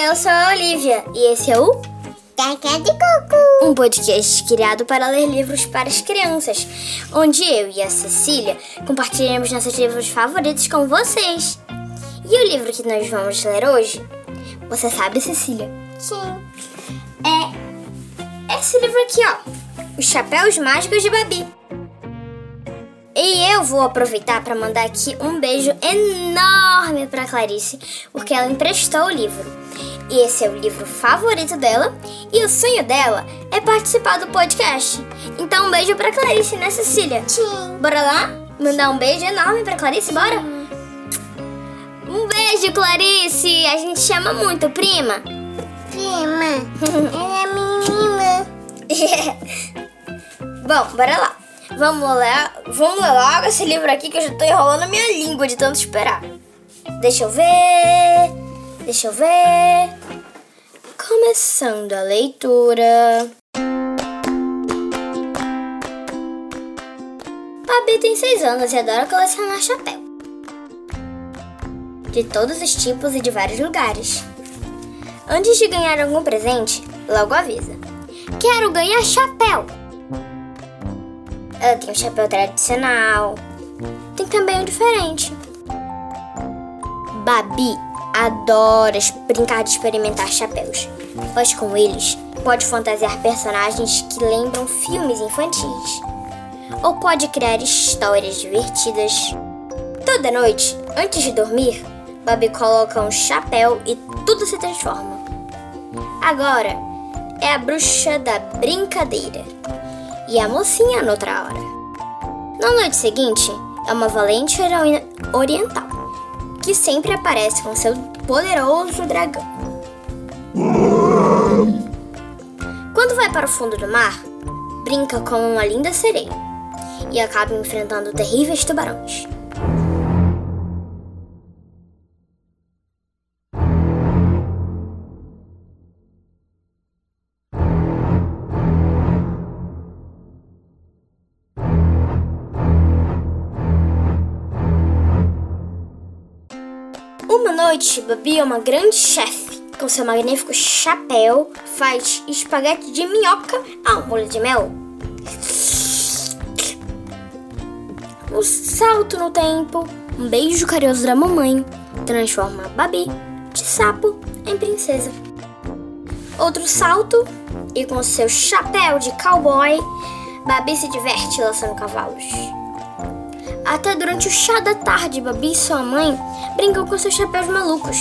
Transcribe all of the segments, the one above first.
Eu sou a Olivia. E esse é o Cacá de Coco. um podcast criado para ler livros para as crianças, onde eu e a Cecília compartilhamos nossos livros favoritos com vocês. E o livro que nós vamos ler hoje, você sabe, Cecília? Sim. É esse livro aqui, ó. Os Chapéus Mágicos de Babi. E eu vou aproveitar para mandar aqui um beijo enorme para Clarice, porque ela emprestou o livro. E esse é o livro favorito dela, e o sonho dela é participar do podcast. Então um beijo para Clarice, né, Cecília? Sim. Bora lá? Mandar um beijo enorme para Clarice, bora? Um beijo, Clarice! A gente chama muito, prima. Prima. Ela é menina. Bom, bora lá. Vamos ler, vamos ler logo esse livro aqui que eu já tô enrolando a minha língua de tanto esperar. Deixa eu ver. Deixa eu ver. Começando a leitura. Babi tem seis anos e adora colecionar chapéu. De todos os tipos e de vários lugares. Antes de ganhar algum presente, logo avisa. Quero ganhar chapéu! Ela tem um chapéu tradicional. Tem também um diferente. Babi adora brincar de experimentar chapéus, pois com eles pode fantasiar personagens que lembram filmes infantis. Ou pode criar histórias divertidas. Toda noite, antes de dormir, Babi coloca um chapéu e tudo se transforma. Agora é a bruxa da brincadeira e a mocinha noutra hora. Na noite seguinte, é uma valente heroína oriental, que sempre aparece com seu poderoso dragão. Quando vai para o fundo do mar, brinca com uma linda sereia e acaba enfrentando terríveis tubarões. Noite, Babi é uma grande chefe. Com seu magnífico chapéu, faz espaguete de minhoca ao molho de mel. Um salto no tempo, um beijo carinhoso da mamãe transforma Babi de sapo em princesa. Outro salto, e com seu chapéu de cowboy, Babi se diverte lançando cavalos. Até durante o chá da tarde, Babi e sua mãe brincam com seus chapéus malucos.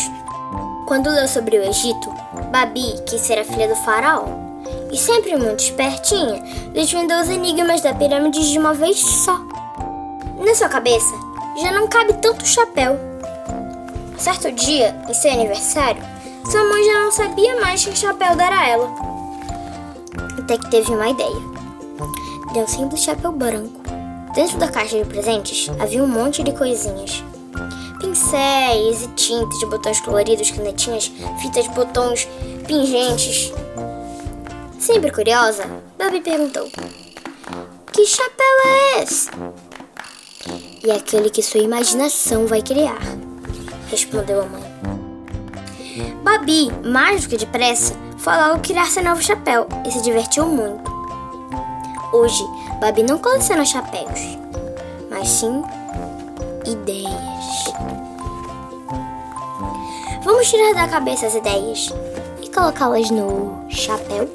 Quando leu sobre o Egito, Babi quis ser a filha do faraó. E sempre muito espertinha, desvendou os enigmas da pirâmide de uma vez só. Na sua cabeça, já não cabe tanto chapéu. Certo dia, em seu aniversário, sua mãe já não sabia mais que chapéu dar a ela. Até que teve uma ideia. Deu um simples chapéu branco. Dentro da caixa de presentes havia um monte de coisinhas. Pincéis e tintas de botões coloridos, canetinhas, fitas de botões, pingentes. Sempre curiosa, Babi perguntou: Que chapéu é esse? E aquele que sua imaginação vai criar, respondeu a mãe. Babi, mais do que depressa, foi logo criar seu novo chapéu e se divertiu muito. Hoje, Babi não coleciona chapéus, mas sim ideias. Vamos tirar da cabeça as ideias e colocá-las no chapéu?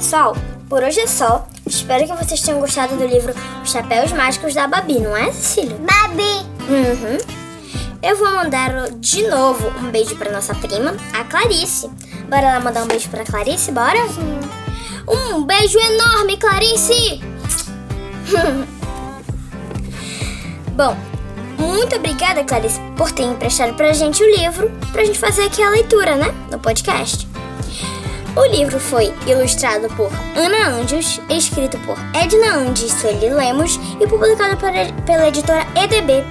Pessoal, por hoje é só. Espero que vocês tenham gostado do livro Os Chapéus Mágicos da Babi, não é, Cecília? Babi. Uhum. Eu vou mandar de novo um beijo pra nossa prima, a Clarice. Bora lá mandar um beijo pra Clarice, bora? Um beijo enorme, Clarice! Bom, Muito obrigada, Clarice, por ter emprestado pra gente o livro, pra gente fazer aqui a leitura, né? No podcast. O livro foi ilustrado por Ana Anjos, escrito por Edna Andes e Sueli Lemos e publicado pela, editora EDB.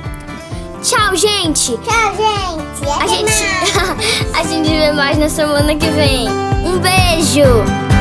Tchau, gente! Tchau, gente. A gente, mais. a gente vê mais na semana que vem. Um beijo!